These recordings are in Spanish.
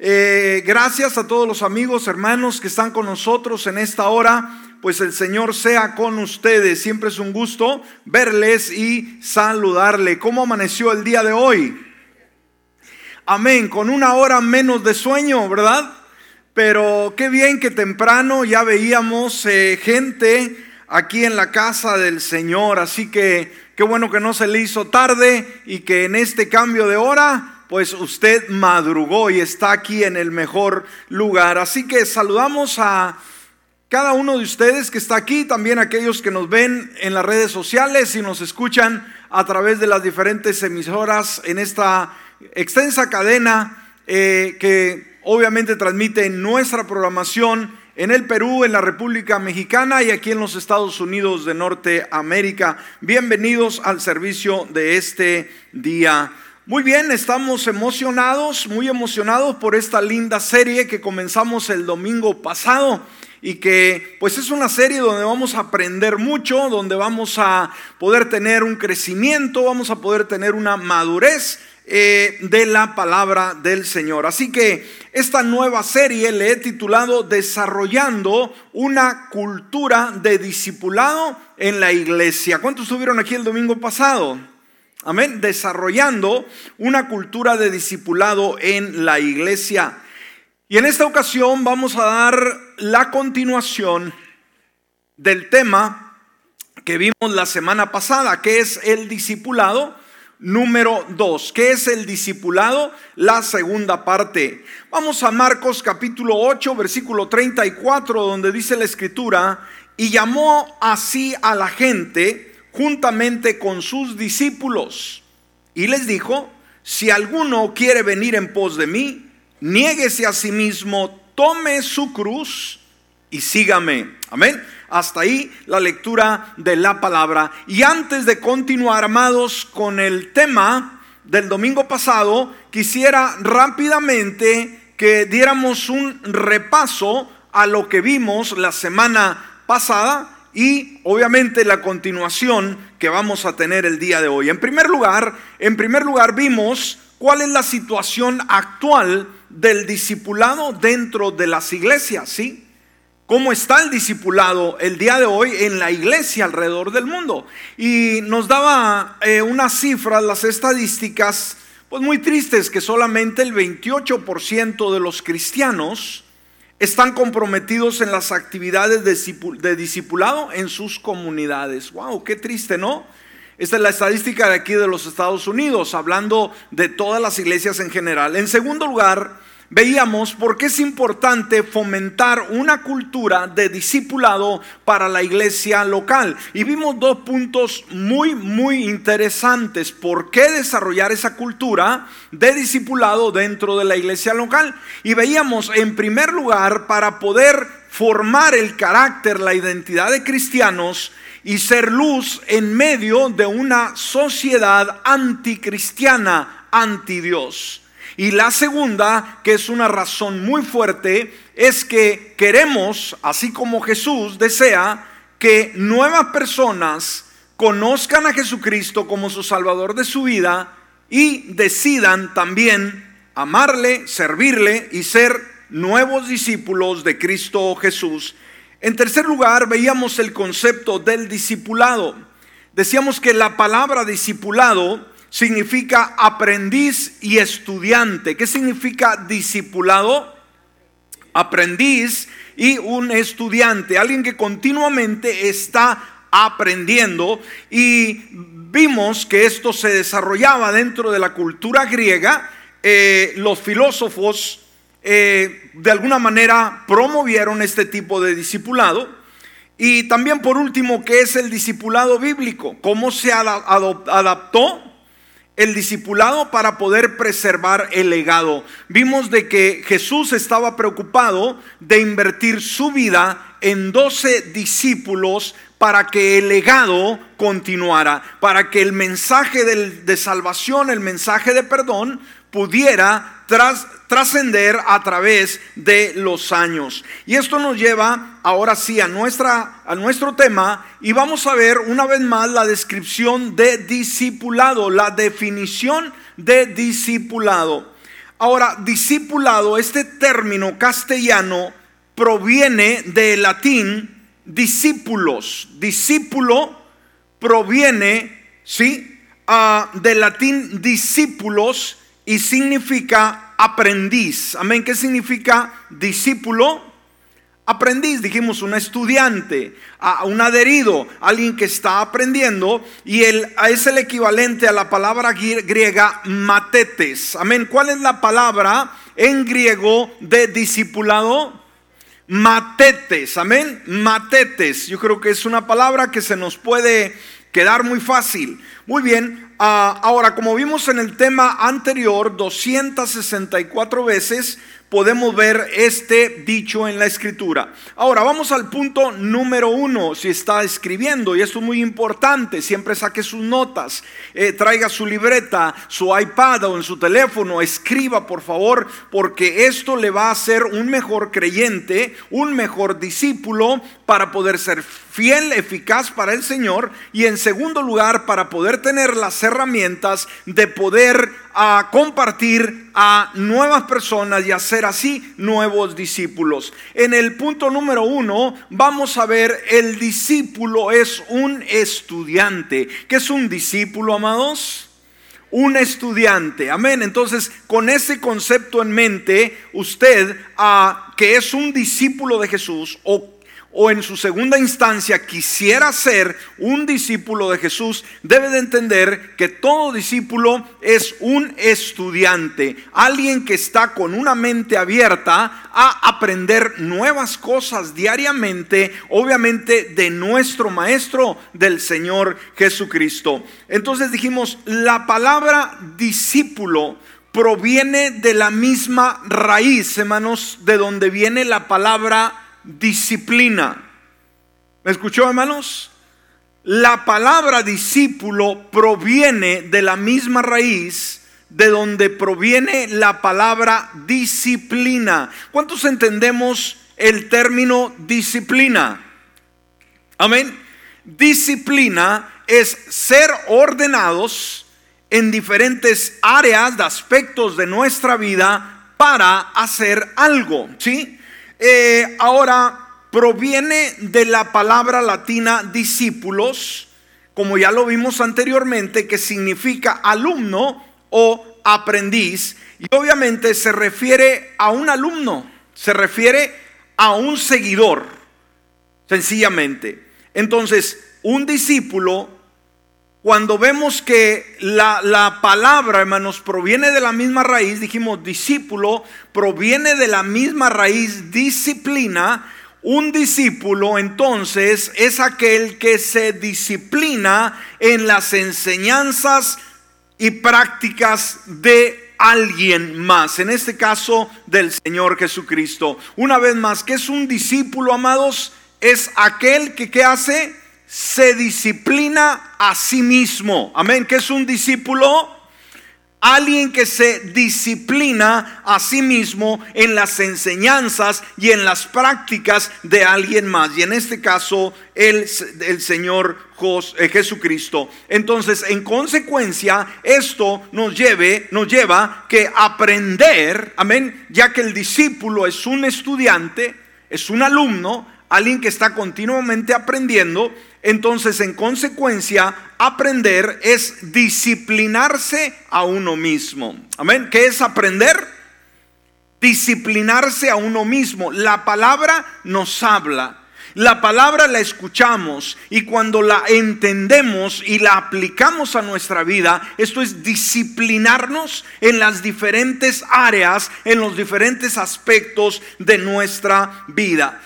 Eh, gracias a todos los amigos, hermanos que están con nosotros en esta hora. Pues el Señor sea con ustedes. Siempre es un gusto verles y saludarle. ¿Cómo amaneció el día de hoy? Amén. Con una hora menos de sueño, ¿verdad? Pero qué bien que temprano ya veíamos eh, gente aquí en la casa del Señor. Así que qué bueno que no se le hizo tarde y que en este cambio de hora pues usted madrugó y está aquí en el mejor lugar. Así que saludamos a cada uno de ustedes que está aquí, también aquellos que nos ven en las redes sociales y nos escuchan a través de las diferentes emisoras en esta extensa cadena eh, que obviamente transmite nuestra programación en el Perú, en la República Mexicana y aquí en los Estados Unidos de Norteamérica. Bienvenidos al servicio de este día muy bien, estamos emocionados, muy emocionados por esta linda serie que comenzamos el domingo pasado y que pues es una serie donde vamos a aprender mucho, donde vamos a poder tener un crecimiento, vamos a poder tener una madurez eh, de la palabra del Señor. Así que esta nueva serie le he titulado Desarrollando una cultura de discipulado en la iglesia. ¿Cuántos estuvieron aquí el domingo pasado? Amén. Desarrollando una cultura de discipulado en la iglesia. Y en esta ocasión vamos a dar la continuación del tema que vimos la semana pasada, que es el discipulado número 2. ¿Qué es el discipulado? La segunda parte. Vamos a Marcos capítulo 8, versículo 34, donde dice la escritura, y llamó así a la gente juntamente con sus discípulos y les dijo, si alguno quiere venir en pos de mí, niéguese a sí mismo, tome su cruz y sígame. Amén. Hasta ahí la lectura de la palabra. Y antes de continuar, amados, con el tema del domingo pasado, quisiera rápidamente que diéramos un repaso a lo que vimos la semana pasada y obviamente la continuación que vamos a tener el día de hoy. En primer lugar, en primer lugar vimos cuál es la situación actual del discipulado dentro de las iglesias, ¿sí? ¿Cómo está el discipulado el día de hoy en la iglesia alrededor del mundo? Y nos daba eh, unas cifras, las estadísticas, pues muy tristes, que solamente el 28% de los cristianos están comprometidos en las actividades de discipulado en sus comunidades. ¡Wow! ¡Qué triste, ¿no? Esta es la estadística de aquí de los Estados Unidos, hablando de todas las iglesias en general. En segundo lugar, veíamos por qué es importante fomentar una cultura de discipulado para la iglesia local. Y vimos dos puntos muy, muy interesantes. ¿Por qué desarrollar esa cultura de discipulado dentro de la iglesia local? Y veíamos, en primer lugar, para poder formar el carácter, la identidad de cristianos, y ser luz en medio de una sociedad anticristiana, anti Dios. Y la segunda, que es una razón muy fuerte, es que queremos, así como Jesús desea, que nuevas personas conozcan a Jesucristo como su Salvador de su vida y decidan también amarle, servirle y ser nuevos discípulos de Cristo Jesús. En tercer lugar, veíamos el concepto del discipulado. Decíamos que la palabra discipulado significa aprendiz y estudiante. ¿Qué significa discipulado? Aprendiz y un estudiante, alguien que continuamente está aprendiendo y vimos que esto se desarrollaba dentro de la cultura griega. Eh, los filósofos eh, de alguna manera promovieron este tipo de discipulado. Y también por último, ¿qué es el discipulado bíblico? ¿Cómo se adaptó el discipulado para poder preservar el legado. Vimos de que Jesús estaba preocupado de invertir su vida en 12 discípulos para que el legado continuara, para que el mensaje de salvación, el mensaje de perdón, pudiera trascender a través de los años. Y esto nos lleva ahora sí a, nuestra, a nuestro tema y vamos a ver una vez más la descripción de discipulado, la definición de discipulado. Ahora, discipulado, este término castellano proviene del latín discípulos. Discípulo proviene, ¿sí? Ah, del latín discípulos y significa aprendiz. Amén. ¿Qué significa discípulo? Aprendiz, dijimos, un estudiante, un adherido, alguien que está aprendiendo, y es el equivalente a la palabra griega matetes. Amén. ¿Cuál es la palabra en griego de discipulado? Matetes, amén. Matetes. Yo creo que es una palabra que se nos puede quedar muy fácil. Muy bien, ahora como vimos en el tema anterior, 264 veces podemos ver este dicho en la escritura. Ahora vamos al punto número uno, si está escribiendo, y esto es muy importante, siempre saque sus notas, eh, traiga su libreta, su iPad o en su teléfono, escriba por favor, porque esto le va a hacer un mejor creyente, un mejor discípulo para poder ser fiel, eficaz para el Señor y en segundo lugar para poder tener las herramientas de poder a compartir a nuevas personas y hacer así nuevos discípulos. En el punto número uno vamos a ver el discípulo es un estudiante. ¿Qué es un discípulo, amados? Un estudiante, amén. Entonces, con ese concepto en mente, usted ah, que es un discípulo de Jesús o o en su segunda instancia quisiera ser un discípulo de Jesús, debe de entender que todo discípulo es un estudiante, alguien que está con una mente abierta a aprender nuevas cosas diariamente, obviamente de nuestro Maestro, del Señor Jesucristo. Entonces dijimos, la palabra discípulo proviene de la misma raíz, hermanos, de donde viene la palabra disciplina. ¿Me escuchó, hermanos? La palabra discípulo proviene de la misma raíz de donde proviene la palabra disciplina. ¿Cuántos entendemos el término disciplina? Amén. Disciplina es ser ordenados en diferentes áreas, de aspectos de nuestra vida para hacer algo, ¿sí? Eh, ahora proviene de la palabra latina discípulos, como ya lo vimos anteriormente, que significa alumno o aprendiz. Y obviamente se refiere a un alumno, se refiere a un seguidor, sencillamente. Entonces, un discípulo cuando vemos que la, palabra, hermanos, proviene de la misma raíz, dijimos discípulo, proviene de la misma raíz disciplina, un discípulo entonces es aquel que se disciplina en las enseñanzas y prácticas de alguien más, en este caso del Señor Jesucristo. Una vez más, ¿qué es un discípulo, amados? Es aquel que ¿qué hace? Se disciplina a sí mismo. Amén. ¿Qué es un discípulo? Alguien que se disciplina a sí mismo en las enseñanzas y en las prácticas de alguien más. Y en este caso, el, el Señor eh, Jesucristo. Entonces, en consecuencia, esto nos, lleve, nos lleva que aprender, amén, ya que el discípulo es un estudiante, es un alumno, alguien que está continuamente aprendiendo, entonces, en consecuencia, aprender es disciplinarse a uno mismo. Amén. ¿Qué es aprender? Disciplinarse a uno mismo. La palabra nos habla. La palabra la escuchamos y cuando la entendemos y la aplicamos a nuestra vida, esto es disciplinarnos en las diferentes áreas, en los diferentes aspectos de nuestra vida.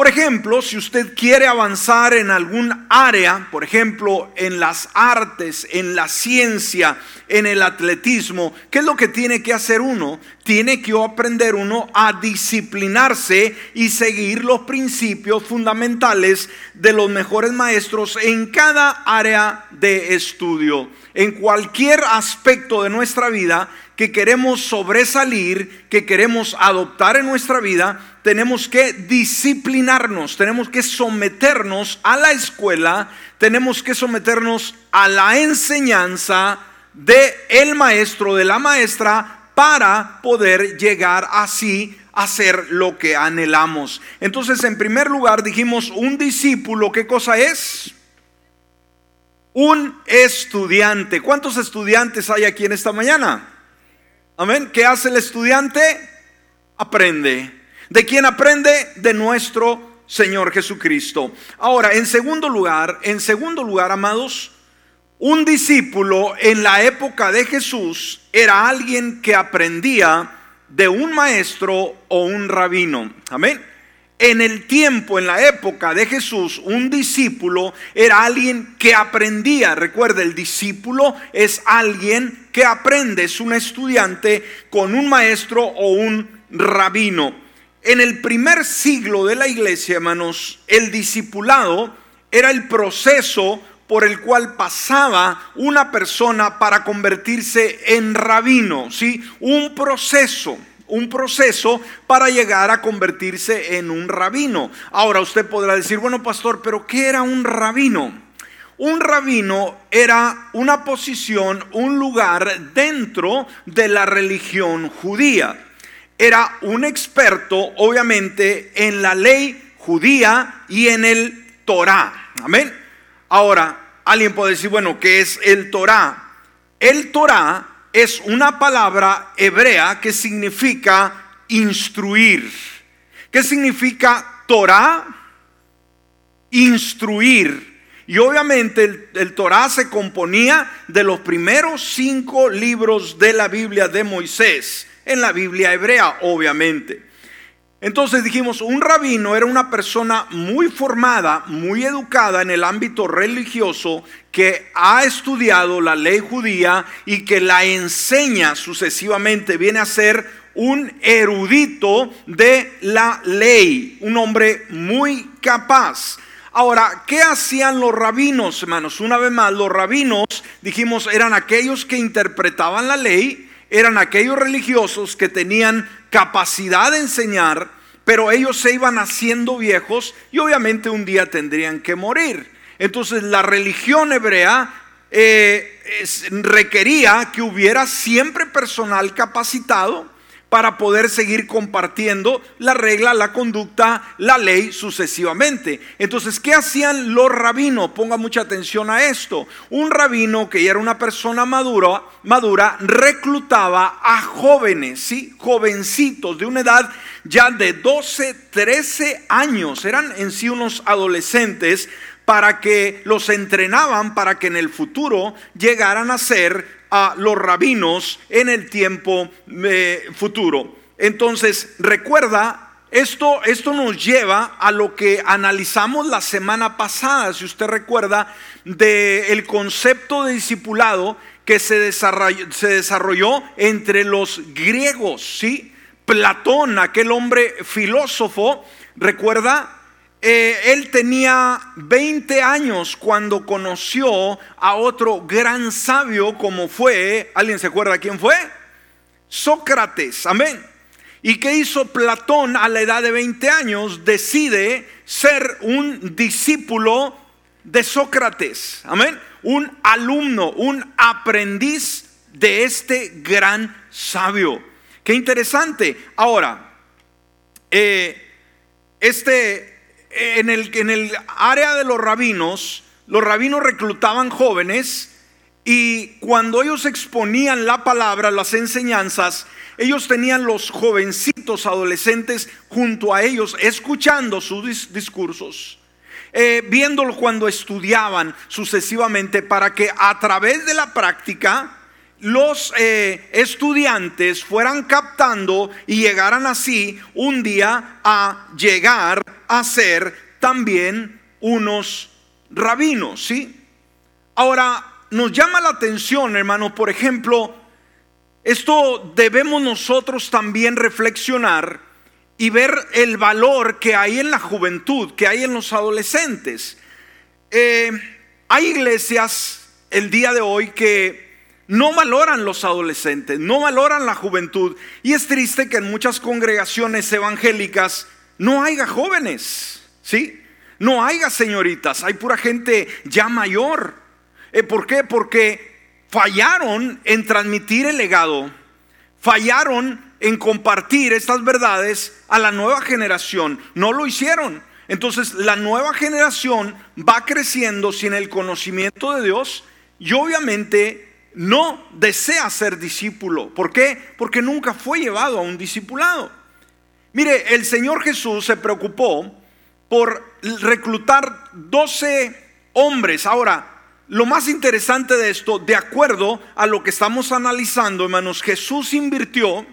Por ejemplo, si usted quiere avanzar en algún área, por ejemplo, en las artes, en la ciencia, en el atletismo, ¿qué es lo que tiene que hacer uno? Tiene que aprender uno a disciplinarse y seguir los principios fundamentales de los mejores maestros en cada área de estudio. En cualquier aspecto de nuestra vida que queremos sobresalir, que queremos adoptar en nuestra vida, tenemos que disciplinarnos, tenemos que someternos a la escuela, tenemos que someternos a la enseñanza de el maestro, de la maestra, para poder llegar así a hacer lo que anhelamos. Entonces, en primer lugar, dijimos, un discípulo, ¿qué cosa es? Un estudiante. ¿Cuántos estudiantes hay aquí en esta mañana? Amén. ¿Qué hace el estudiante? Aprende. ¿De quién aprende? De nuestro Señor Jesucristo. Ahora, en segundo lugar, en segundo lugar, amados, un discípulo en la época de Jesús era alguien que aprendía de un maestro o un rabino. Amén. En el tiempo, en la época de Jesús, un discípulo era alguien que aprendía. Recuerda, el discípulo es alguien que aprende, es un estudiante con un maestro o un rabino. En el primer siglo de la iglesia, hermanos, el discipulado era el proceso por el cual pasaba una persona para convertirse en rabino, ¿sí? Un proceso, un proceso para llegar a convertirse en un rabino. Ahora usted podrá decir, bueno, pastor, pero ¿qué era un rabino? Un rabino era una posición, un lugar dentro de la religión judía. Era un experto, obviamente, en la ley judía y en el Torah. Amén. Ahora, alguien puede decir, bueno, ¿qué es el Torah? El Torah es una palabra hebrea que significa instruir. ¿Qué significa Torah? Instruir. Y obviamente el, el, Torah se componía de los primeros cinco libros de la Biblia de Moisés, en la Biblia hebrea, obviamente. Entonces dijimos, un rabino era una persona muy formada, muy educada en el ámbito religioso, que ha estudiado la ley judía y que la enseña sucesivamente, viene a ser un erudito de la ley, un hombre muy capaz. Ahora, ¿qué hacían los rabinos, hermanos? Una vez más, los rabinos, dijimos, eran aquellos que interpretaban la ley, eran aquellos religiosos que tenían capacidad de enseñar, pero ellos se iban haciendo viejos y obviamente un día tendrían que morir. Entonces la religión hebrea eh, requería que hubiera siempre personal capacitado para poder seguir compartiendo la regla, la conducta, la ley sucesivamente. Entonces, ¿qué hacían los rabinos? Ponga mucha atención a esto. Un rabino que ya era una persona madura, madura reclutaba a jóvenes, ¿sí? Jovencitos de una edad ya de 12, 13 años. Eran en sí unos adolescentes para que los entrenaban para que en el futuro llegaran a ser a los rabinos en el tiempo eh, futuro. Entonces, recuerda, esto, esto nos lleva a lo que analizamos la semana pasada, si usted recuerda, del concepto de discipulado que se desarrolló, se desarrolló entre los griegos, ¿sí? Platón, aquel hombre filósofo, recuerda, eh, él tenía 20 años cuando conoció a otro gran sabio como fue, ¿alguien se acuerda quién fue? Sócrates, amén. ¿Y qué hizo Platón a la edad de 20 años? Decide ser un discípulo de Sócrates, amén. Un alumno, un aprendiz de este gran sabio. Qué interesante. Ahora, eh, este en el, en el área de los rabinos, los rabinos reclutaban jóvenes y cuando ellos exponían la palabra, las enseñanzas, ellos tenían los jovencitos adolescentes junto a ellos, escuchando sus discursos, eh, viéndolo cuando estudiaban sucesivamente, para que a través de la práctica los eh, estudiantes fueran captando y llegaran así un día a llegar a ser también unos rabinos, ¿sí? Ahora, nos llama la atención, hermano, por ejemplo, esto debemos nosotros también reflexionar y ver el valor que hay en la juventud, que hay en los adolescentes. Eh, hay iglesias el día de hoy que no valoran los adolescentes, no valoran la juventud. Y es triste que en muchas congregaciones evangélicas no haya jóvenes, ¿sí? No haya señoritas, hay pura gente ya mayor. Eh, ¿Por qué? Porque fallaron en transmitir el legado, fallaron en compartir estas verdades a la nueva generación. No lo hicieron. Entonces la nueva generación va creciendo sin el conocimiento de Dios y obviamente no desea ser discípulo. ¿Por qué? Porque nunca fue llevado a un discipulado. Mire, el Señor Jesús se preocupó por reclutar 12 hombres. Ahora, lo más interesante de esto, de acuerdo a lo que estamos analizando, hermanos, Jesús invirtió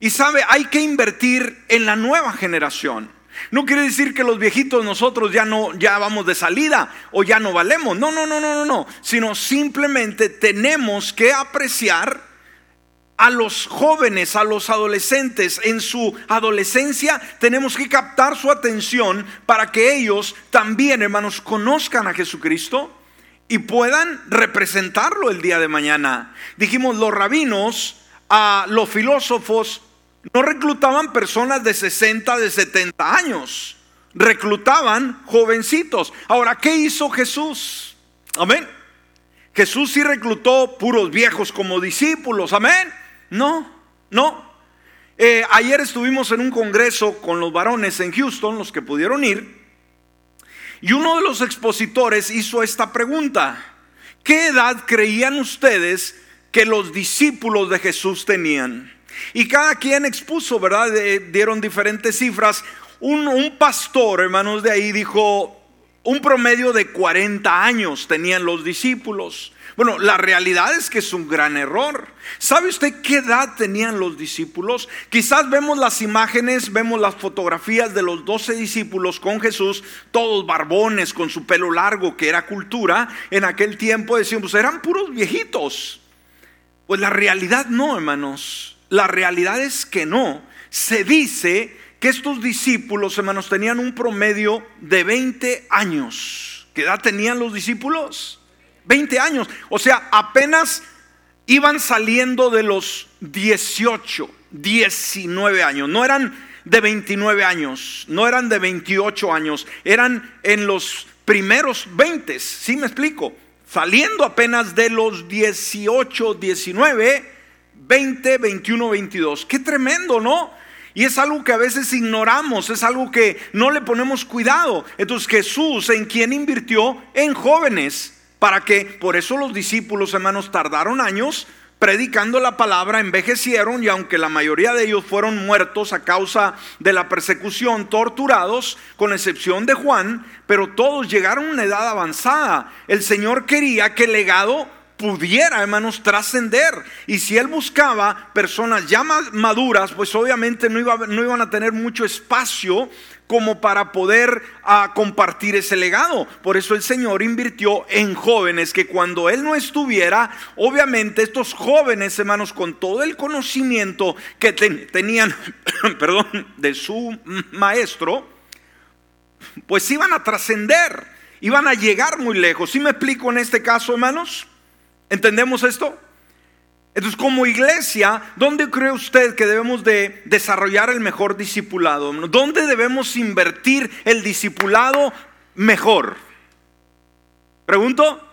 y sabe, hay que invertir en la nueva generación. No quiere decir que los viejitos nosotros ya no ya vamos de salida o ya no valemos. No, no, no, no, no, no, sino simplemente tenemos que apreciar a los jóvenes, a los adolescentes en su adolescencia, tenemos que captar su atención para que ellos también, hermanos, conozcan a Jesucristo y puedan representarlo el día de mañana. Dijimos, los rabinos, a los filósofos, no reclutaban personas de 60, de 70 años, reclutaban jovencitos. Ahora, ¿qué hizo Jesús? Amén. Jesús sí reclutó puros viejos como discípulos, amén. No, no. Eh, ayer estuvimos en un congreso con los varones en Houston, los que pudieron ir, y uno de los expositores hizo esta pregunta. ¿Qué edad creían ustedes que los discípulos de Jesús tenían? Y cada quien expuso, ¿verdad? dieron diferentes cifras. Un, un pastor, hermanos, de ahí dijo, un promedio de 40 años tenían los discípulos. Bueno, la realidad es que es un gran error. ¿Sabe usted qué edad tenían los discípulos? Quizás vemos las imágenes, vemos las fotografías de los doce discípulos con Jesús, todos barbones, con su pelo largo, que era cultura. En aquel tiempo decíamos, pues eran puros viejitos. Pues la realidad no, hermanos. La realidad es que no. Se dice que estos discípulos, hermanos, tenían un promedio de 20 años. ¿Qué edad tenían los discípulos? 20 años. O sea, apenas iban saliendo de los 18, 19 años. No eran de 29 años, no eran de 28 años, eran en los primeros 20. ¿Sí me explico? Saliendo apenas de los 18, 19, 20, 21, 22. Qué tremendo, ¿no? Y es algo que a veces ignoramos, es algo que no le ponemos cuidado. Entonces Jesús, ¿en quién invirtió? En jóvenes para que, por eso los discípulos, hermanos, tardaron años predicando la palabra, envejecieron y aunque la mayoría de ellos fueron muertos a causa de la persecución, torturados, con excepción de Juan, pero todos llegaron a una edad avanzada. El Señor quería que el legado pudiera, hermanos, trascender. Y si él buscaba personas ya maduras, pues obviamente no, iba, no iban a tener mucho espacio como para poder ah, compartir ese legado. Por eso el Señor invirtió en jóvenes que cuando Él no estuviera, obviamente estos jóvenes, hermanos, con todo el conocimiento que tenían, perdón, de su maestro, pues iban a trascender, iban a llegar muy lejos. ¿Sí me explico en este caso, hermanos? ¿Entendemos esto? Entonces, como iglesia, ¿dónde cree usted que debemos de desarrollar el mejor discipulado? ¿Dónde debemos invertir el discipulado mejor? Pregunto,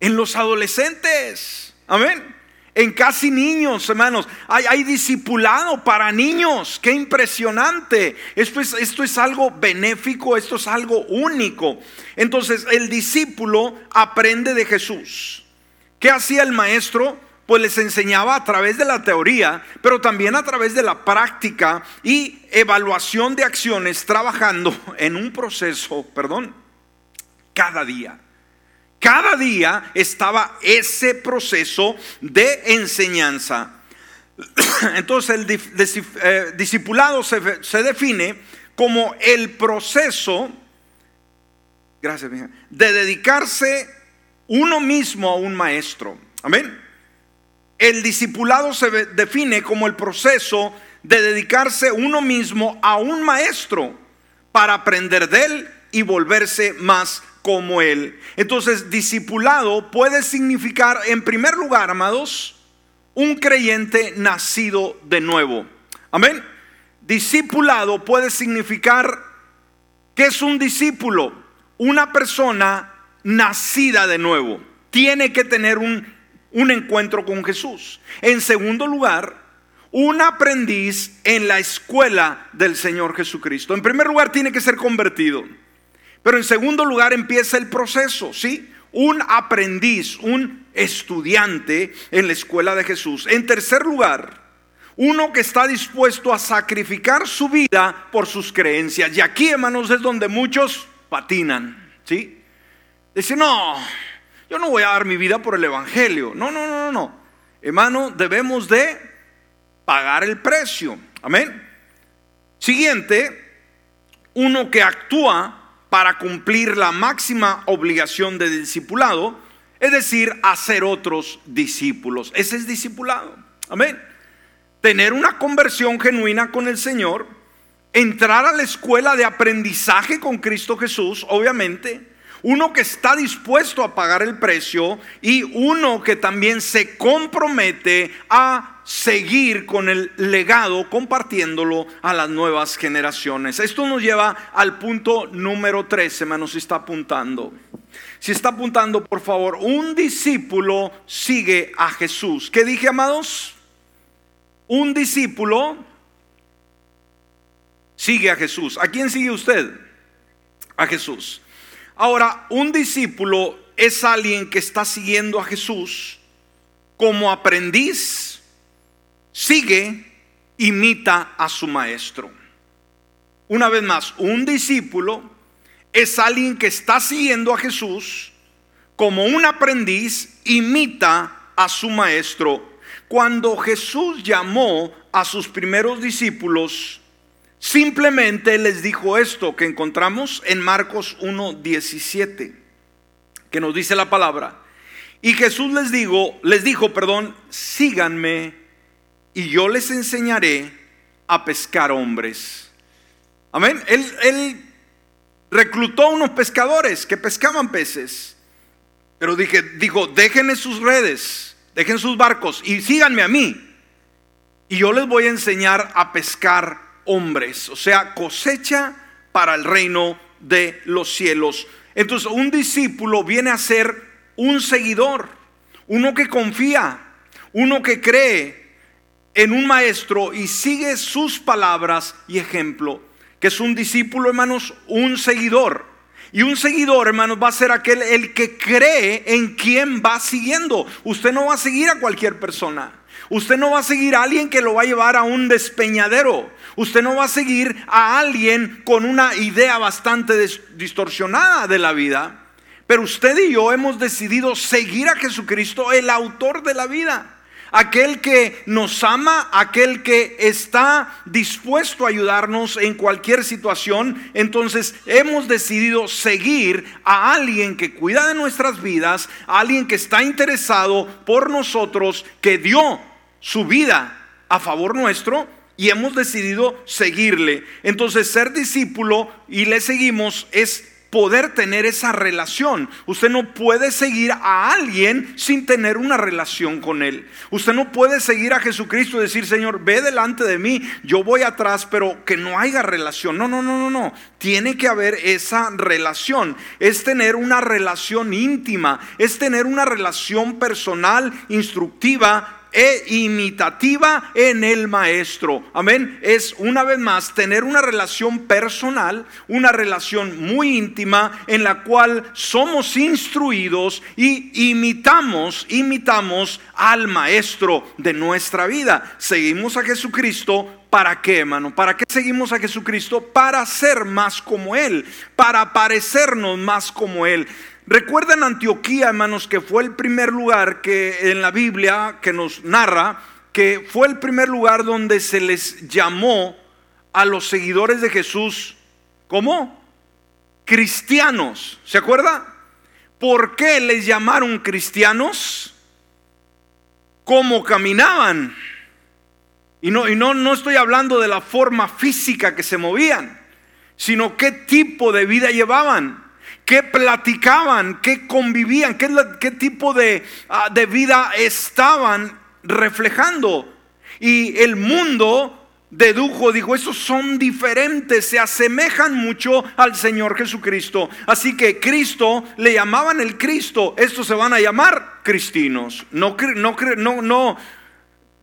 en los adolescentes. Amén. En casi niños, hermanos. Hay, hay discipulado para niños. Qué impresionante. Esto es, esto es algo benéfico, esto es algo único. Entonces, el discípulo aprende de Jesús. ¿Qué hacía el maestro? pues les enseñaba a través de la teoría, pero también a través de la práctica y evaluación de acciones, trabajando en un proceso, perdón, cada día. Cada día estaba ese proceso de enseñanza. Entonces el eh, discipulado se, se, define como el proceso, gracias, de dedicarse uno mismo a un maestro. Amén. El discipulado se define como el proceso de dedicarse uno mismo a un maestro para aprender de él y volverse más como él. Entonces, discipulado puede significar, en primer lugar, amados, un creyente nacido de nuevo. Amén. Discipulado puede significar que es un discípulo, una persona nacida de nuevo. Tiene que tener un un encuentro con Jesús. En segundo lugar, un aprendiz en la escuela del Señor Jesucristo. En primer lugar, tiene que ser convertido. Pero en segundo lugar, empieza el proceso, ¿sí? Un aprendiz, un estudiante en la escuela de Jesús. En tercer lugar, uno que está dispuesto a sacrificar su vida por sus creencias. Y aquí, hermanos, es donde muchos patinan, ¿sí? Dicen, no, yo no voy a dar mi vida por el Evangelio. No, no, no, no, no. Hermano, debemos de pagar el precio. Amén. Siguiente, uno que actúa para cumplir la máxima obligación de discipulado, es decir, hacer otros discípulos. Ese es discipulado. Amén tener una conversión genuina con el Señor, entrar a la escuela de aprendizaje con Cristo Jesús, obviamente, uno que está dispuesto a pagar el precio y uno que también se compromete a seguir con el legado, compartiéndolo a las nuevas generaciones. Esto nos lleva al punto número 13, hermanos, si está apuntando. Si está apuntando, por favor, un discípulo sigue a Jesús. ¿Qué dije, amados? Un discípulo sigue a Jesús. ¿A quién sigue usted? A Jesús. Ahora, un discípulo es alguien que está siguiendo a Jesús como aprendiz, sigue, imita a su maestro. Una vez más, un discípulo es alguien que está siguiendo a Jesús como un aprendiz, imita a su maestro cuando Jesús llamó a sus primeros discípulos, simplemente les dijo esto que encontramos en Marcos 1:17, que nos dice la palabra. Y Jesús les dijo, les dijo, perdón, síganme y yo les enseñaré a pescar hombres. Amén. Él, él reclutó unos pescadores que pescaban peces. Pero dije, dijo, déjenme sus redes dejen sus barcos y síganme a mí. Y yo les voy a enseñar a pescar hombres, o sea, cosecha para el reino de los cielos. Entonces, un discípulo viene a ser un seguidor, uno que confía, uno que cree en un maestro y sigue sus palabras y ejemplo, que es un discípulo, hermanos, un seguidor. Y un seguidor, hermanos, va a ser aquel el que cree en quien va siguiendo. Usted no va a seguir a cualquier persona. Usted no va a seguir a alguien que lo va a llevar a un despeñadero. Usted no va a seguir a alguien con una idea bastante distorsionada de la vida. Pero usted y yo hemos decidido seguir a Jesucristo, el autor de la vida aquel que nos ama, aquel que está dispuesto a ayudarnos en cualquier situación. Entonces hemos decidido seguir a alguien que cuida de nuestras vidas, a alguien que está interesado por nosotros, que dio su vida a favor nuestro y hemos decidido seguirle. Entonces ser discípulo y le seguimos es poder tener esa relación. Usted no puede seguir a alguien sin tener una relación con él. Usted no puede seguir a Jesucristo y decir, Señor, ve delante de mí, yo voy atrás, pero que no haya relación. No, no, no, no, no. Tiene que haber esa relación. Es tener una relación íntima, es tener una relación personal, instructiva e imitativa en el maestro. Amén. Es una vez más tener una relación personal, una relación muy íntima en la cual somos instruidos y imitamos, imitamos al maestro de nuestra vida. Seguimos a Jesucristo ¿Para qué, hermano? ¿Para qué seguimos a Jesucristo? Para ser más como Él, para parecernos más como Él. Recuerden Antioquía, hermanos, que fue el primer lugar que en la Biblia que nos narra que fue el primer lugar donde se les llamó a los seguidores de Jesús ¿cómo? Cristianos. ¿Se acuerda? ¿Por qué les llamaron cristianos? ¿Cómo caminaban? Y no, y no, no estoy hablando de la forma física que se movían, sino qué tipo de vida llevaban qué platicaban, qué convivían, qué, tipo de, ah, de vida estaban reflejando. Y el mundo dedujo, dijo, esos son diferentes, se asemejan mucho al Señor Jesucristo. Así que Cristo le llamaban el Cristo, estos se van a llamar cristinos. No, no, no, no,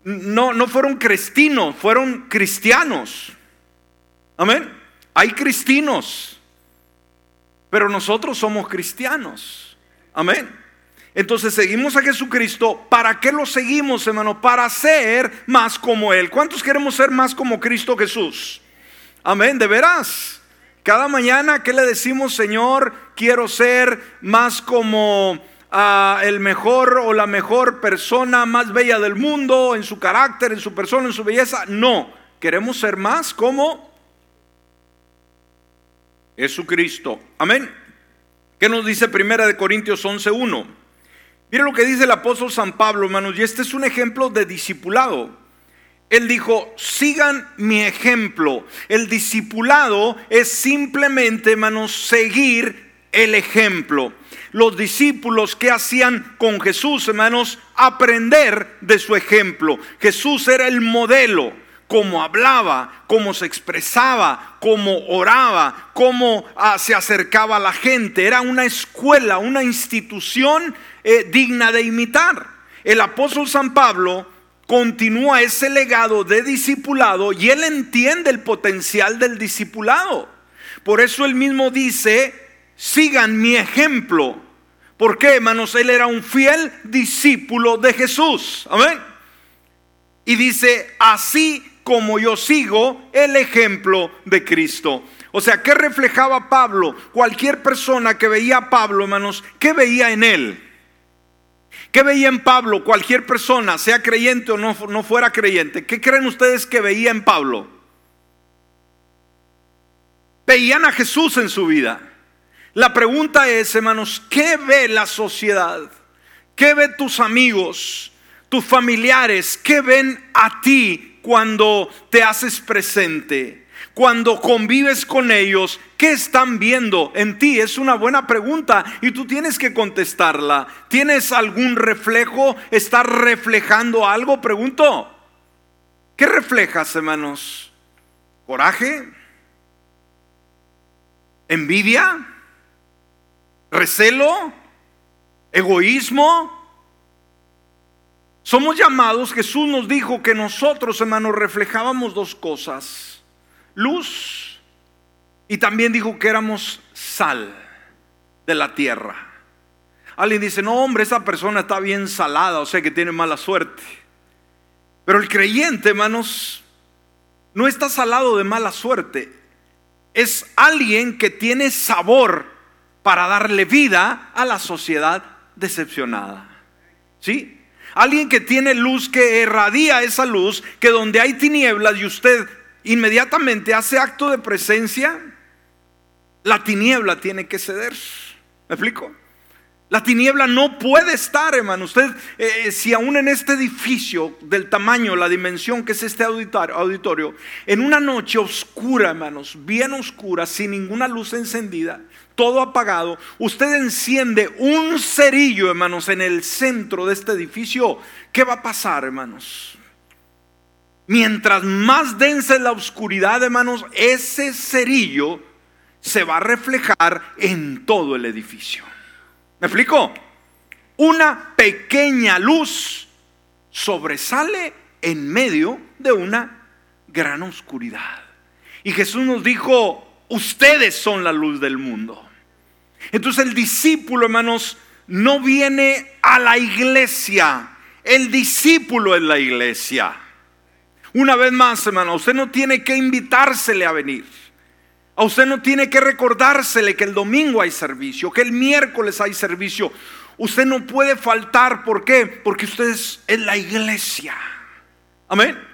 no, no fueron cristinos, fueron cristianos. Amén. Hay cristinos, pero nosotros somos cristianos. Amén. Entonces seguimos a Jesucristo. ¿Para qué lo seguimos, hermano? Para ser más como Él. ¿Cuántos queremos ser más como Cristo Jesús? Amén, de veras. Cada mañana, ¿qué le decimos, Señor? Quiero ser más como ah, el mejor o la mejor persona más bella del mundo en su carácter, en su persona, en su belleza. No, queremos ser más como Jesucristo. Amén. ¿Qué nos dice Primera de Corintios 11:1? Mire lo que dice el apóstol San Pablo, hermanos, y este es un ejemplo de discipulado. Él dijo, sigan mi ejemplo. El discipulado es simplemente, hermanos, seguir el ejemplo. Los discípulos que hacían con Jesús, hermanos, aprender de su ejemplo. Jesús era el modelo cómo hablaba, cómo se expresaba, cómo oraba, cómo ah, se acercaba a la gente. Era una escuela, una institución eh, digna de imitar. El apóstol San Pablo continúa ese legado de discipulado y él entiende el potencial del discipulado. Por eso él mismo dice, sigan mi ejemplo. ¿Por qué, hermanos? Él era un fiel discípulo de Jesús. Amén. Y dice, así como yo sigo el ejemplo de Cristo. O sea, ¿qué reflejaba Pablo? Cualquier persona que veía a Pablo, hermanos, ¿qué veía en él? ¿Qué veía en Pablo? Cualquier persona, sea creyente o no, no fuera creyente, ¿qué creen ustedes que veía en Pablo? Veían a Jesús en su vida. La pregunta es, hermanos, ¿qué ve la sociedad? ¿Qué ve tus amigos, tus familiares? ¿Qué ven a ti cuando te haces presente, cuando convives con ellos, ¿qué están viendo en ti? Es una buena pregunta y tú tienes que contestarla. ¿Tienes algún reflejo? ¿Estás reflejando algo? Pregunto. ¿Qué reflejas, hermanos? ¿Coraje? ¿Envidia? ¿Recelo? ¿Egoísmo? Somos llamados, Jesús nos dijo que nosotros, hermanos, reflejábamos dos cosas, luz y también dijo que éramos sal de la tierra. Alguien dice, no hombre, esa persona está bien salada, o sea que tiene mala suerte. Pero el creyente, hermanos, no está salado de mala suerte. Es alguien que tiene sabor para darle vida a la sociedad decepcionada. ¿Sí? Alguien que tiene luz, que irradia esa luz, que donde hay tinieblas y usted inmediatamente hace acto de presencia, la tiniebla tiene que ceder. ¿Me explico? La tiniebla no puede estar, hermano. Usted, eh, eh, si aún en este edificio del tamaño, la dimensión que es este auditorio, en una noche oscura, hermanos, bien oscura, sin ninguna luz encendida, todo apagado, usted enciende un cerillo, hermanos, en el centro de este edificio, ¿qué va a pasar, hermanos? Mientras más densa es la oscuridad, hermanos, ese cerillo se va a reflejar en todo el edificio. ¿Me explico? Una pequeña luz sobresale en medio de una gran oscuridad. Y Jesús nos dijo, ustedes son la luz del mundo. Entonces el discípulo, hermanos, no viene a la iglesia. El discípulo es la iglesia. Una vez más, hermano, usted no tiene que invitársele a venir. Usted no tiene que recordársele que el domingo hay servicio, que el miércoles hay servicio. Usted no puede faltar. ¿Por qué? Porque usted es la iglesia. Amén.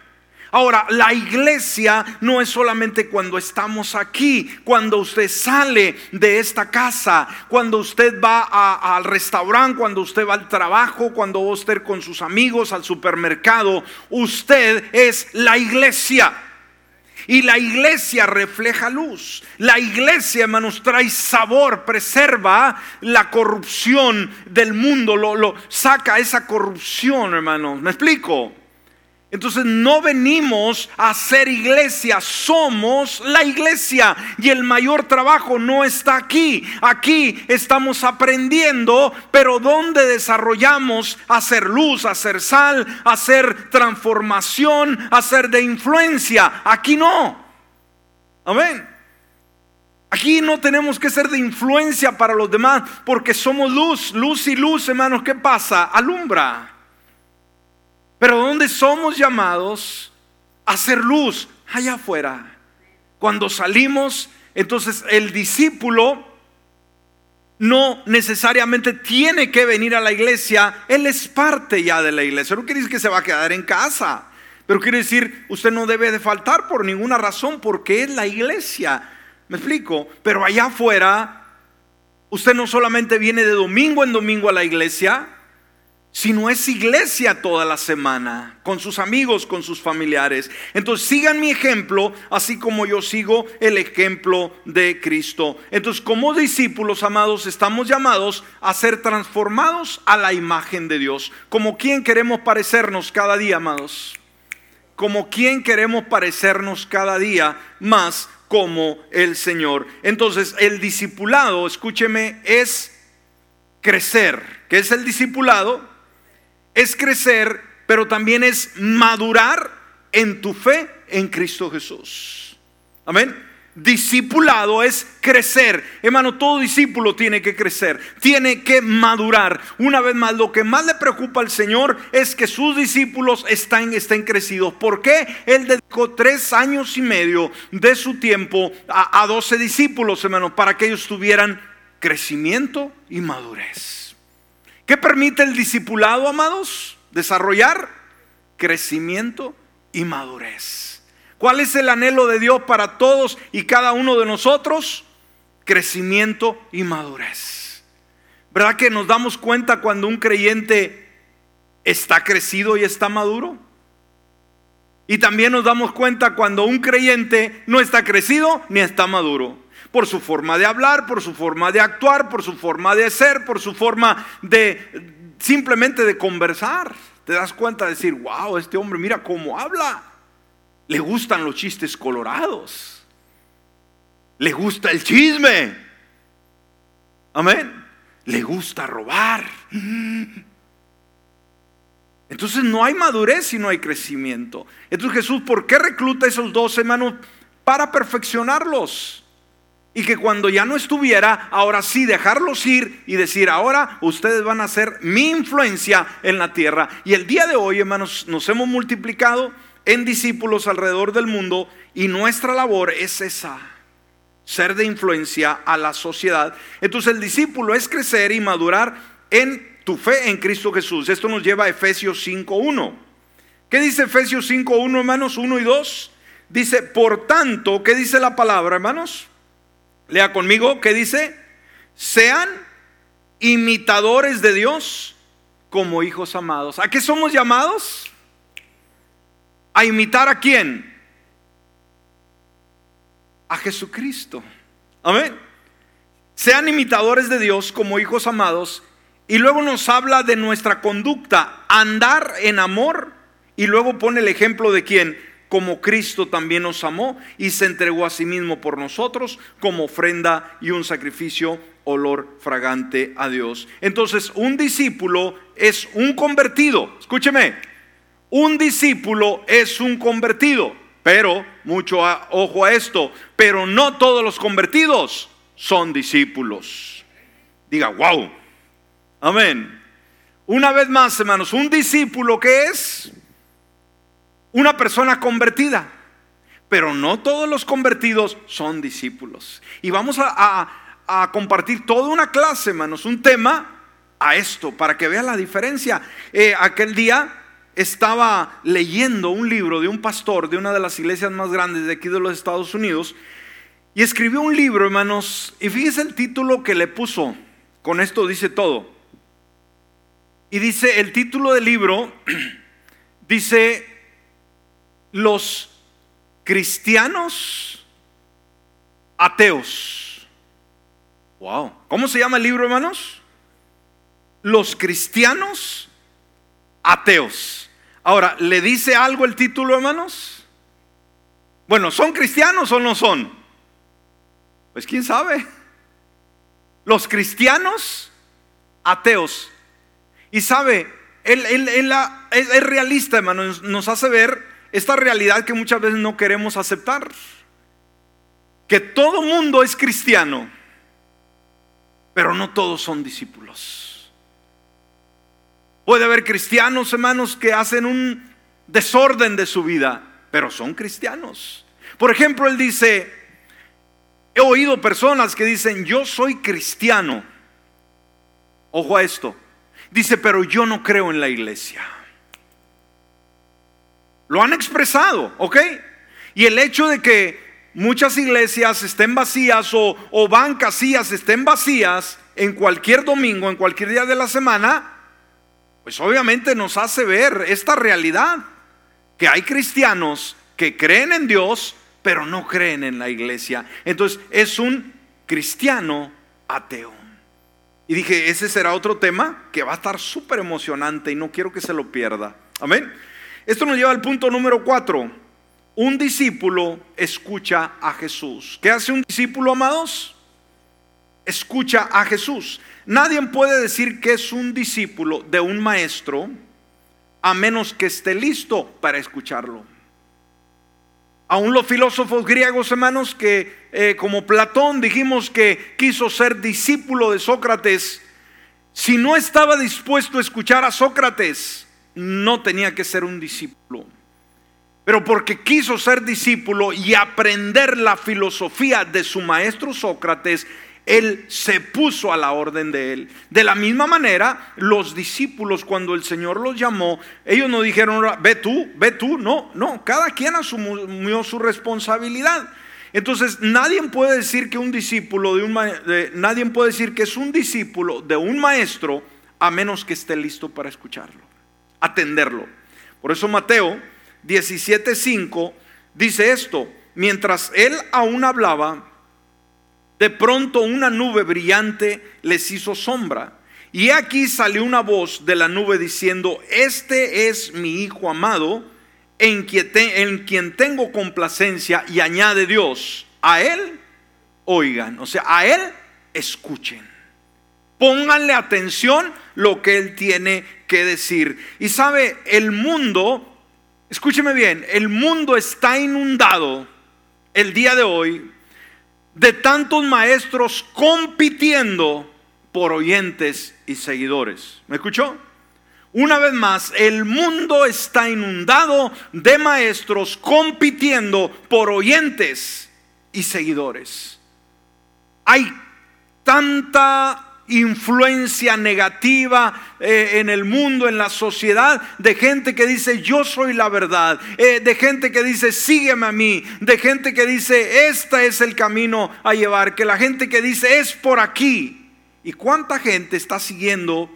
Ahora, la iglesia no es solamente cuando estamos aquí, cuando usted sale de esta casa, cuando usted va al restaurante, cuando usted va al trabajo, cuando va estar con sus amigos, al supermercado. Usted es la iglesia. Y la iglesia refleja luz. La iglesia, hermanos, trae sabor, preserva la corrupción del mundo, lo, lo saca esa corrupción, hermanos. ¿Me explico? Entonces no venimos a ser iglesia, somos la iglesia y el mayor trabajo no está aquí. Aquí estamos aprendiendo, pero ¿dónde desarrollamos hacer luz, hacer sal, hacer transformación, hacer de influencia? Aquí no. Amén. Aquí no tenemos que ser de influencia para los demás porque somos luz, luz y luz, hermanos. ¿Qué pasa? Alumbra. Pero ¿dónde somos llamados a hacer luz? Allá afuera. Cuando salimos, entonces el discípulo no necesariamente tiene que venir a la iglesia, él es parte ya de la iglesia. No quiere decir que se va a quedar en casa, pero quiere decir, usted no debe de faltar por ninguna razón porque es la iglesia. ¿Me explico? Pero allá afuera, usted no solamente viene de domingo en domingo a la iglesia, si no es iglesia toda la semana, con sus amigos, con sus familiares. Entonces sigan mi ejemplo, así como yo sigo el ejemplo de Cristo. Entonces como discípulos amados estamos llamados a ser transformados a la imagen de Dios. Como quien queremos parecernos cada día, amados. Como quien queremos parecernos cada día más como el Señor. Entonces el discipulado, escúcheme, es crecer. ¿Qué es el discipulado? Es crecer, pero también es madurar en tu fe en Cristo Jesús. Amén. Discipulado es crecer. Hermano, todo discípulo tiene que crecer, tiene que madurar. Una vez más, lo que más le preocupa al Señor es que sus discípulos estén, estén crecidos. ¿Por qué? Él dedicó tres años y medio de su tiempo a, a doce discípulos, hermano, para que ellos tuvieran crecimiento y madurez. ¿Qué permite el discipulado, amados? Desarrollar crecimiento y madurez. ¿Cuál es el anhelo de Dios para todos y cada uno de nosotros? Crecimiento y madurez. ¿Verdad que nos damos cuenta cuando un creyente está crecido y está maduro? Y también nos damos cuenta cuando un creyente no está crecido ni está maduro por su forma de hablar, por su forma de actuar, por su forma de ser, por su forma de simplemente de conversar. Te das cuenta de decir, wow, este hombre mira cómo habla. Le gustan los chistes colorados. Le gusta el chisme. Amén. Le gusta robar. Entonces no hay madurez si no hay crecimiento. Entonces Jesús, ¿por qué recluta esos dos hermanos? Para perfeccionarlos y que cuando ya no estuviera, ahora sí dejarlos ir y decir, ahora ustedes van a ser mi influencia en la tierra. Y el día de hoy, hermanos, nos hemos multiplicado en discípulos alrededor del mundo y nuestra labor es esa, ser de influencia a la sociedad. Entonces el discípulo es crecer y madurar en tu fe en Cristo Jesús. Esto nos lleva a Efesios 5.1. ¿Qué dice Efesios 5.1, hermanos? 1 y 2. Dice, por tanto, ¿qué dice la palabra, hermanos? Lea conmigo, ¿qué dice? Sean imitadores de Dios como hijos amados. ¿A qué somos llamados? ¿A imitar a quién? A Jesucristo. Amén. Sean imitadores de Dios como hijos amados. Y luego nos habla de nuestra conducta, andar en amor. Y luego pone el ejemplo de quién? Como Cristo también nos amó y se entregó a sí mismo por nosotros como ofrenda y un sacrificio olor fragante a Dios. Entonces, un discípulo es un convertido. Escúcheme, un discípulo es un convertido, pero mucho ojo a esto, pero no todos los convertidos son discípulos. Diga, wow. Amén. Una vez más, hermanos, un discípulo que es una persona convertida. Pero no todos los convertidos son discípulos. Y vamos a, compartir toda una clase, hermanos, un tema a esto, para que vea la diferencia. Eh, aquel día estaba leyendo un libro de un pastor de una de las iglesias más grandes de aquí de los Estados Unidos. Y escribió un libro, hermanos, y fíjese el título que le puso. Con esto dice todo. Y dice, el título del libro dice los cristianos ateos. Wow. ¿Cómo se llama el libro, hermanos? Los cristianos ateos. Ahora, ¿le dice algo el título, hermanos? Bueno, ¿son cristianos o no son? Pues quién sabe. Los cristianos ateos. Y sabe, él, es realista, hermano, nos hace ver esta realidad que muchas veces no queremos aceptar. Que todo mundo es cristiano, pero no todos son discípulos. Puede haber cristianos, hermanos, que hacen un desorden de su vida, pero son cristianos. Por ejemplo, él dice, he oído personas que dicen, yo soy cristiano. Ojo a esto. Dice, pero yo no creo en la iglesia. Lo han expresado, ¿ok? Y el hecho de que muchas iglesias estén vacías o, o bancas estén vacías en cualquier domingo, en cualquier día de la semana, pues obviamente nos hace ver esta realidad, que hay cristianos que creen en Dios, pero no creen en la iglesia. Entonces es un cristiano ateo. Y dije, ese será otro tema que va a estar súper emocionante y no quiero que se lo pierda. Amén. Esto nos lleva al punto número cuatro. Un discípulo escucha a Jesús. ¿Qué hace un discípulo, amados? Escucha a Jesús. Nadie puede decir que es un discípulo de un maestro a menos que esté listo para escucharlo. Aún los filósofos griegos, hermanos, que eh, como Platón dijimos que quiso ser discípulo de Sócrates, si no estaba dispuesto a escuchar a Sócrates, no tenía que ser un discípulo. Pero porque quiso ser discípulo y aprender la filosofía de su maestro Sócrates, él se puso a la orden de él. De la misma manera, los discípulos cuando el Señor los llamó, ellos no dijeron, ve tú, ve tú, no, no, cada quien asumió su responsabilidad. Entonces, nadie puede decir que un discípulo de un nadie puede decir que es un discípulo de un maestro a menos que esté listo para escucharlo, atenderlo. Por eso Mateo 17:5 dice esto, mientras él aún hablaba, de pronto una nube brillante les hizo sombra. Y aquí salió una voz de la nube diciendo, este es mi Hijo amado, en quien, en quien tengo complacencia. Y añade Dios, a Él oigan, o sea, a Él escuchen. Pónganle atención lo que Él tiene que decir. Y sabe, el mundo, escúcheme bien, el mundo está inundado el día de hoy de tantos maestros compitiendo por oyentes y seguidores. ¿Me escuchó? Una vez más, el mundo está inundado de maestros compitiendo por oyentes y seguidores. Hay tanta influencia negativa eh, en el mundo, en la sociedad, de gente que dice yo soy la verdad, eh, de gente que dice sígueme a mí, de gente que dice este es el camino a llevar, que la gente que dice es por aquí. ¿Y cuánta gente está siguiendo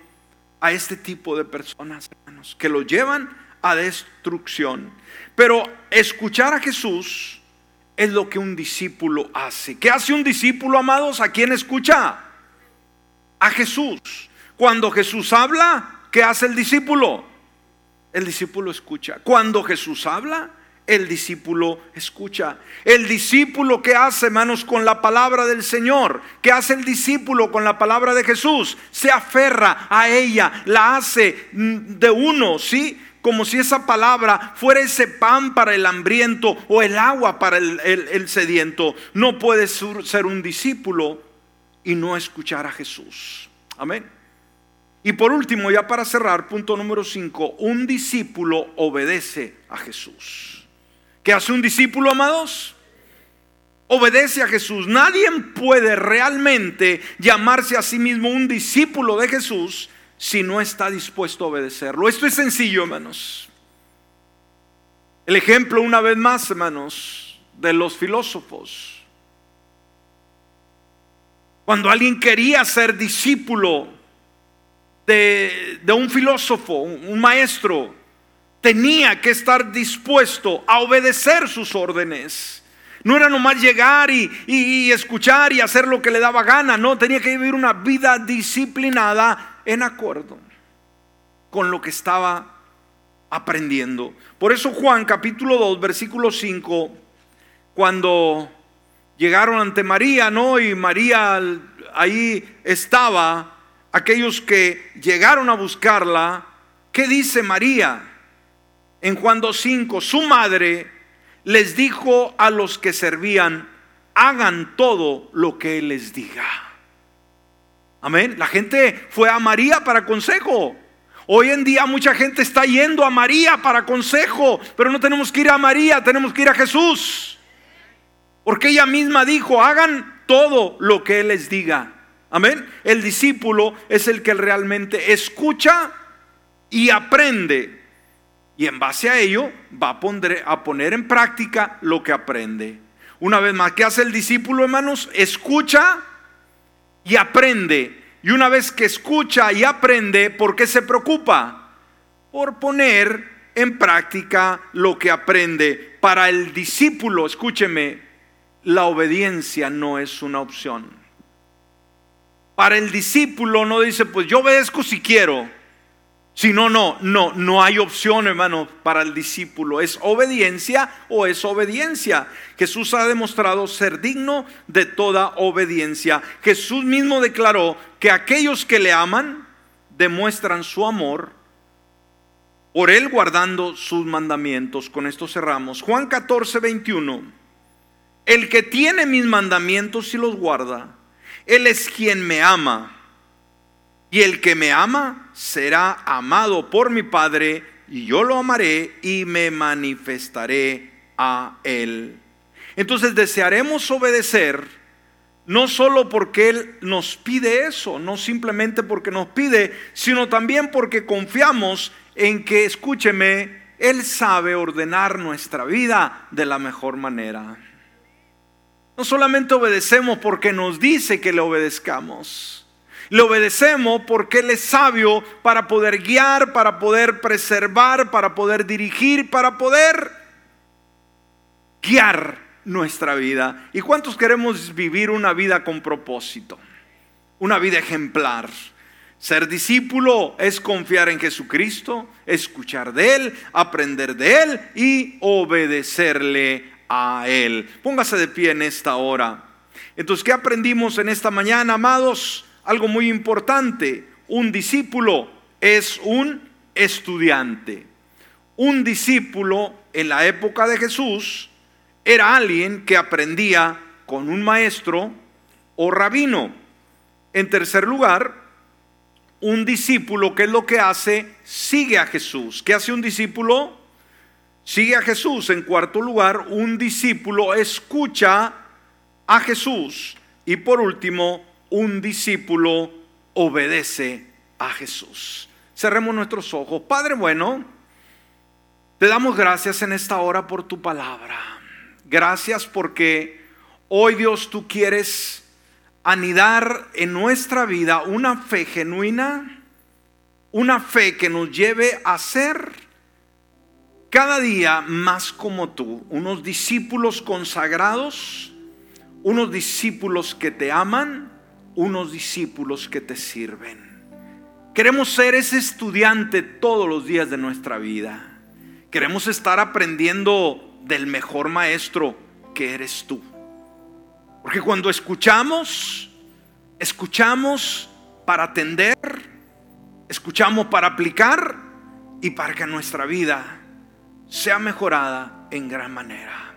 a este tipo de personas, hermanos, que lo llevan a destrucción? Pero escuchar a Jesús es lo que un discípulo hace. ¿Qué hace un discípulo, amados? ¿A quién escucha? A Jesús. Cuando Jesús habla, ¿qué hace el discípulo? El discípulo escucha. Cuando Jesús habla, el discípulo escucha. El discípulo que hace, hermanos, con la palabra del Señor, que hace el discípulo con la palabra de Jesús, se aferra a ella, la hace de uno, ¿sí? Como si esa palabra fuera ese pan para el hambriento o el agua para el, el sediento. No puede ser un discípulo y no escuchar a Jesús. Amén. Y por último, ya para cerrar, punto número 5, un discípulo obedece a Jesús. ¿Qué hace un discípulo, amados? Obedece a Jesús. Nadie puede realmente llamarse a sí mismo un discípulo de Jesús si no está dispuesto a obedecerlo. Esto es sencillo, hermanos. El ejemplo, una vez más, hermanos, de los filósofos. Cuando alguien quería ser discípulo de, un filósofo, un, maestro, tenía que estar dispuesto a obedecer sus órdenes. No era nomás llegar y, y, escuchar y hacer lo que le daba gana, no, tenía que vivir una vida disciplinada en acuerdo con lo que estaba aprendiendo. Por eso Juan capítulo 2, versículo 5, cuando llegaron ante María, ¿no? Y María ahí estaba, aquellos que llegaron a buscarla, ¿qué dice María? En Juan 2.5, su madre les dijo a los que servían, hagan todo lo que Él les diga. Amén. La gente fue a María para consejo. Hoy en día mucha gente está yendo a María para consejo, pero no tenemos que ir a María, tenemos que ir a Jesús. Porque ella misma dijo, hagan todo lo que Él les diga. Amén. El discípulo es el que realmente escucha y aprende. Y en base a ello va a poner, a poner en práctica lo que aprende. Una vez más, ¿qué hace el discípulo, hermanos? Escucha y aprende. Y una vez que escucha y aprende, ¿por qué se preocupa? Por poner en práctica lo que aprende. Para el discípulo, escúcheme, la obediencia no es una opción. Para el discípulo no dice, pues yo obedezco si quiero. Si no, no, no, no hay opción, hermano, para el discípulo. Es obediencia o es obediencia. Jesús ha demostrado ser digno de toda obediencia. Jesús mismo declaró que aquellos que le aman demuestran su amor por él guardando sus mandamientos. Con esto cerramos. Juan 14, 21. El que tiene mis mandamientos y los guarda, él es quien me ama. Y el que me ama será amado por mi Padre, y yo lo amaré y me manifestaré a él. Entonces desearemos obedecer, no solo porque Él nos pide eso, no simplemente porque nos pide, sino también porque confiamos en que, escúcheme, Él sabe ordenar nuestra vida de la mejor manera. No solamente obedecemos porque nos dice que le obedezcamos, le obedecemos porque Él es sabio para poder guiar, para poder preservar, para poder dirigir, para poder guiar nuestra vida. ¿Y cuántos queremos vivir una vida con propósito? Una vida ejemplar. Ser discípulo es confiar en Jesucristo, escuchar de Él, aprender de Él y obedecerle a Él. Póngase de pie en esta hora. Entonces, ¿qué aprendimos en esta mañana, amados? algo muy importante. Un discípulo es un estudiante. Un discípulo en la época de Jesús era alguien que aprendía con un maestro o rabino. En tercer lugar, un discípulo, ¿qué es lo que hace? Sigue a Jesús. ¿Qué hace un discípulo? Sigue a Jesús. En cuarto lugar, un discípulo escucha a Jesús. Y por último, un discípulo obedece a Jesús. Cerremos nuestros ojos. Padre bueno, te damos gracias en esta hora por tu palabra. Gracias porque hoy Dios tú quieres anidar en nuestra vida una fe genuina, una fe que nos lleve a ser cada día más como tú, unos discípulos consagrados, unos discípulos que te aman, unos discípulos que te sirven. Queremos ser ese estudiante todos los días de nuestra vida. Queremos estar aprendiendo del mejor maestro que eres tú. Porque cuando escuchamos, escuchamos para atender, escuchamos para aplicar y para que nuestra vida sea mejorada en gran manera.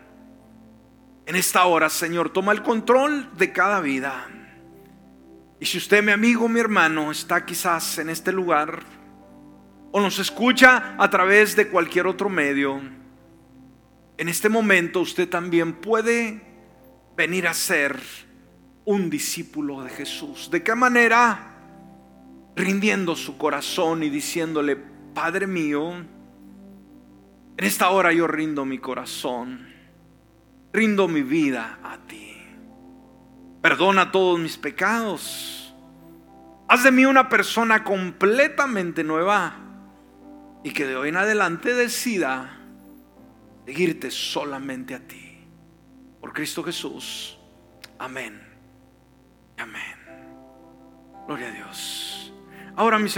En esta hora, Señor, toma el control de cada vida. Y si usted, mi amigo, mi hermano, está quizás en este lugar o nos escucha a través de cualquier otro medio, en este momento usted también puede venir a ser un discípulo de Jesús. ¿De qué manera? Rindiendo su corazón y diciéndole, Padre mío, en esta hora yo rindo mi corazón, rindo mi vida a ti. Perdona todos mis pecados. Haz de mí una persona completamente nueva y que de hoy en adelante decida seguirte solamente a ti. Por Cristo Jesús. Amén. Amén. Gloria a Dios. Ahora mis